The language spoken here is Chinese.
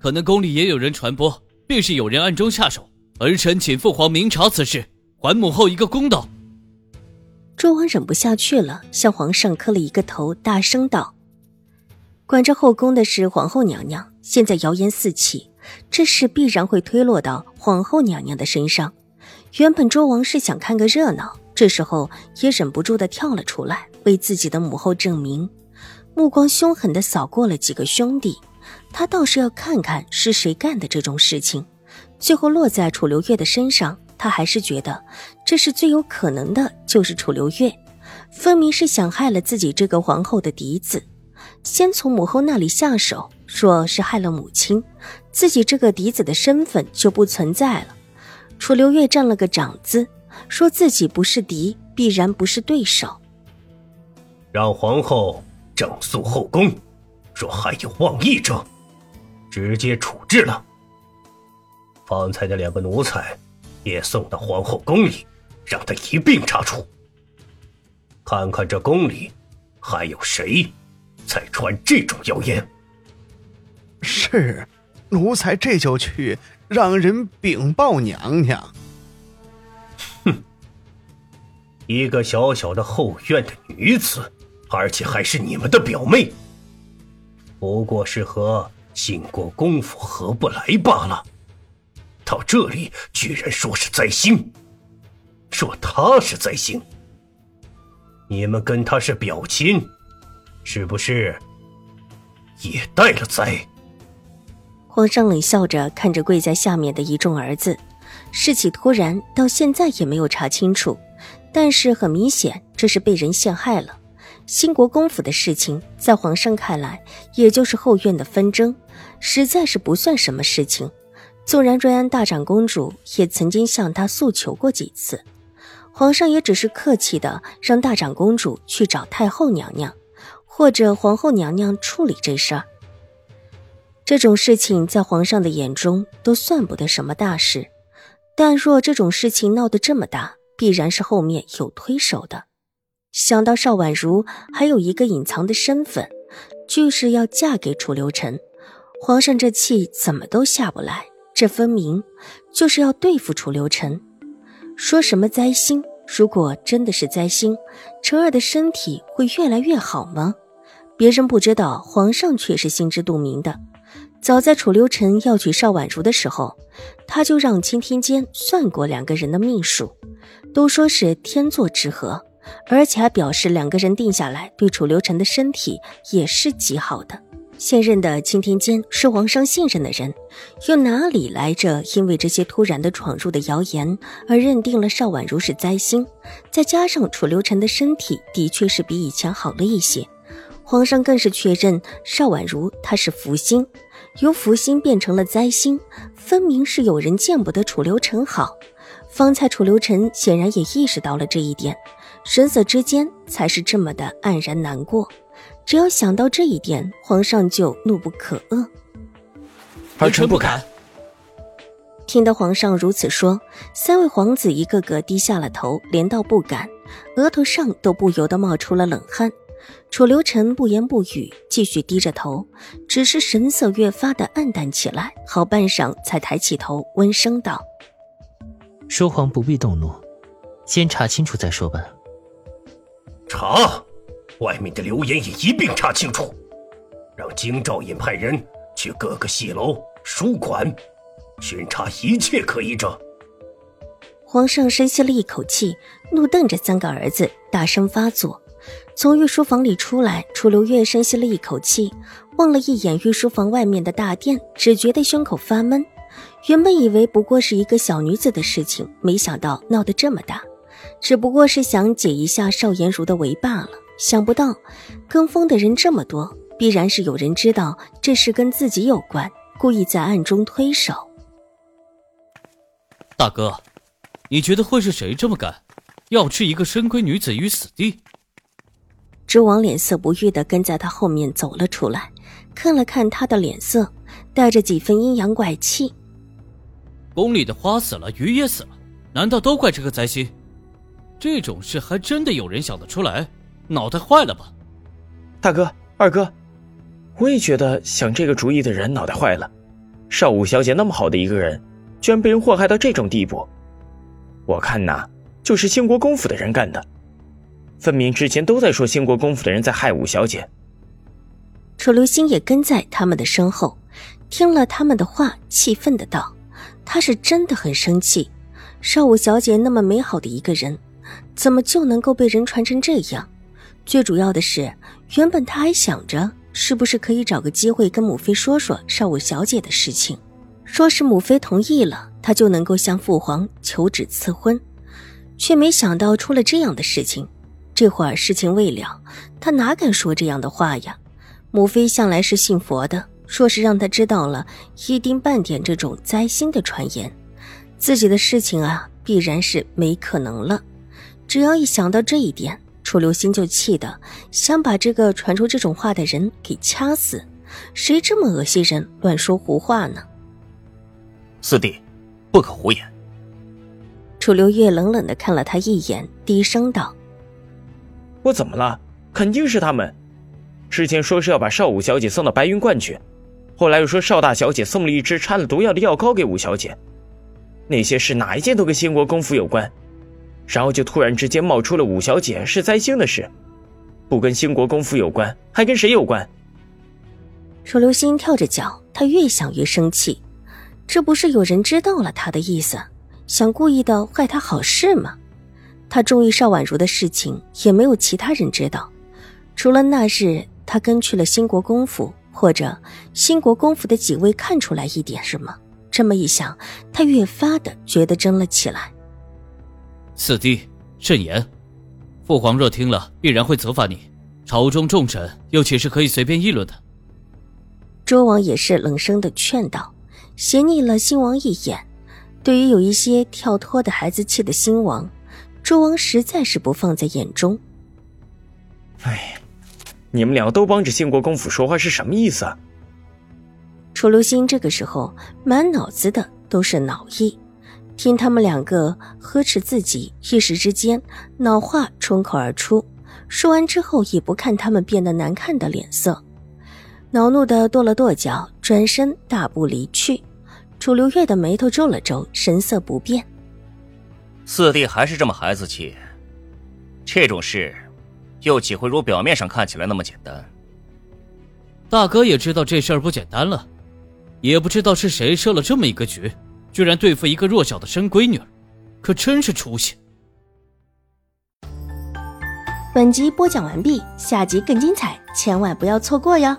可能宫里也有人传播，便是有人暗中下手。儿臣请父皇明察此事，还母后一个公道。周王忍不下去了，向皇上磕了一个头，大声道：“管着后宫的是皇后娘娘，现在谣言四起，这事必然会推落到皇后娘娘的身上。原本周王是想看个热闹，这时候也忍不住的跳了出来，为自己的母后证明，目光凶狠的扫过了几个兄弟。”他倒是要看看是谁干的这种事情，最后落在楚留月的身上，他还是觉得这是最有可能的，就是楚留月，分明是想害了自己这个皇后的嫡子，先从母后那里下手，若是害了母亲，自己这个嫡子的身份就不存在了。楚留月占了个长字，说自己不是嫡，必然不是对手，让皇后整肃后宫，若还有妄议者。直接处置了。方才的两个奴才，也送到皇后宫里，让他一并查处。看看这宫里还有谁在传这种谣言。是，奴才这就去让人禀报娘娘。哼，一个小小的后院的女子，而且还是你们的表妹，不过是和。晋国功夫合不来罢了，到这里居然说是灾星，说他是灾星。你们跟他是表亲，是不是也带了灾？皇上冷笑着看着跪在下面的一众儿子，事起突然，到现在也没有查清楚，但是很明显，这是被人陷害了。兴国公府的事情，在皇上看来，也就是后院的纷争，实在是不算什么事情。纵然瑞安大长公主也曾经向他诉求过几次，皇上也只是客气的让大长公主去找太后娘娘，或者皇后娘娘处理这事儿。这种事情在皇上的眼中都算不得什么大事，但若这种事情闹得这么大，必然是后面有推手的。想到邵婉如还有一个隐藏的身份，就是要嫁给楚留臣，皇上这气怎么都下不来。这分明就是要对付楚留臣。说什么灾星？如果真的是灾星，陈儿的身体会越来越好吗？别人不知道，皇上却是心知肚明的。早在楚留臣要娶邵婉如的时候，他就让钦天监算过两个人的命数，都说是天作之合。而且还表示两个人定下来，对楚留臣的身体也是极好的。现任的钦天监是皇上信任的人，又哪里来着？因为这些突然的闯入的谣言而认定了邵婉如是灾星，再加上楚留臣的身体的确是比以前好了一些，皇上更是确认邵婉如她是福星，由福星变成了灾星，分明是有人见不得楚留臣好。方才楚留臣显然也意识到了这一点。神色之间才是这么的黯然难过，只要想到这一点，皇上就怒不可遏。儿臣不敢。听得皇上如此说，三位皇子一个个低下了头，连道不敢，额头上都不由得冒出了冷汗。楚留臣不言不语，继续低着头，只是神色越发的暗淡起来。好半晌，才抬起头，温声道：“说皇不必动怒，先查清楚再说吧。”查，外面的流言也一并查清楚，让京兆尹派人去各个戏楼、书馆巡查一切可疑者。皇上深吸了一口气，怒瞪着三个儿子，大声发作。从御书房里出来，楚留月深吸了一口气，望了一眼御书房外面的大殿，只觉得胸口发闷。原本以为不过是一个小女子的事情，没想到闹得这么大。只不过是想解一下邵颜如的围罢了，想不到跟风的人这么多，必然是有人知道这事跟自己有关，故意在暗中推手。大哥，你觉得会是谁这么干，要置一个深闺女子于死地？知王脸色不悦的跟在他后面走了出来，看了看他的脸色，带着几分阴阳怪气。宫里的花死了，鱼也死了，难道都怪这个灾星？这种事还真的有人想得出来？脑袋坏了吧？大哥、二哥，我也觉得想这个主意的人脑袋坏了。少武小姐那么好的一个人，居然被人祸害到这种地步。我看呐，就是兴国公府的人干的。分明之前都在说兴国公府的人在害武小姐。楚留星也跟在他们的身后，听了他们的话，气愤的道：“他是真的很生气，少武小姐那么美好的一个人，怎么就能够被人传成这样？最主要的是，原本他还想着是不是可以找个机会跟母妃说说少武小姐的事情，说是母妃同意了，他就能够向父皇求旨赐婚，却没想到出了这样的事情。”这会儿事情未了，他哪敢说这样的话呀？母妃向来是信佛的，若是让他知道了一丁半点这种灾星的传言，自己的事情啊，必然是没可能了。只要一想到这一点，楚留心就气得想把这个传出这种话的人给掐死。谁这么恶心人，乱说胡话呢？四弟，不可胡言。楚留月冷冷的看了他一眼，低声道。我怎么了？肯定是他们。之前说是要把邵武小姐送到白云观去，后来又说邵大小姐送了一支掺了毒药的药膏给武小姐。那些事哪一件都跟兴国公府有关，然后就突然之间冒出了五小姐是灾星的事，不跟兴国公府有关，还跟谁有关？楚留心跳着脚，他越想越生气，这不是有人知道了他的意思，想故意的坏他好事吗？他中意邵婉如的事情也没有其他人知道，除了那日他跟去了兴国公府，或者兴国公府的几位看出来一点什么。这么一想，他越发的觉得争了起来。四弟慎言，父皇若听了，必然会责罚你。朝中重臣又岂是可以随便议论的？周王也是冷声的劝道，斜睨了新王一眼。对于有一些跳脱的孩子气的新王。周王实在是不放在眼中。哎，你们两个都帮着兴国公府说话是什么意思啊？楚留心这个时候满脑子的都是恼意，听他们两个呵斥自己，一时之间脑话冲口而出。说完之后，也不看他们变得难看的脸色，恼怒的跺了跺脚，转身大步离去。楚留月的眉头皱了皱，神色不变。四弟还是这么孩子气，这种事又岂会如表面上看起来那么简单？大哥也知道这事儿不简单了，也不知道是谁设了这么一个局，居然对付一个弱小的生闺女，可真是出息。本集播讲完毕，下集更精彩，千万不要错过哟。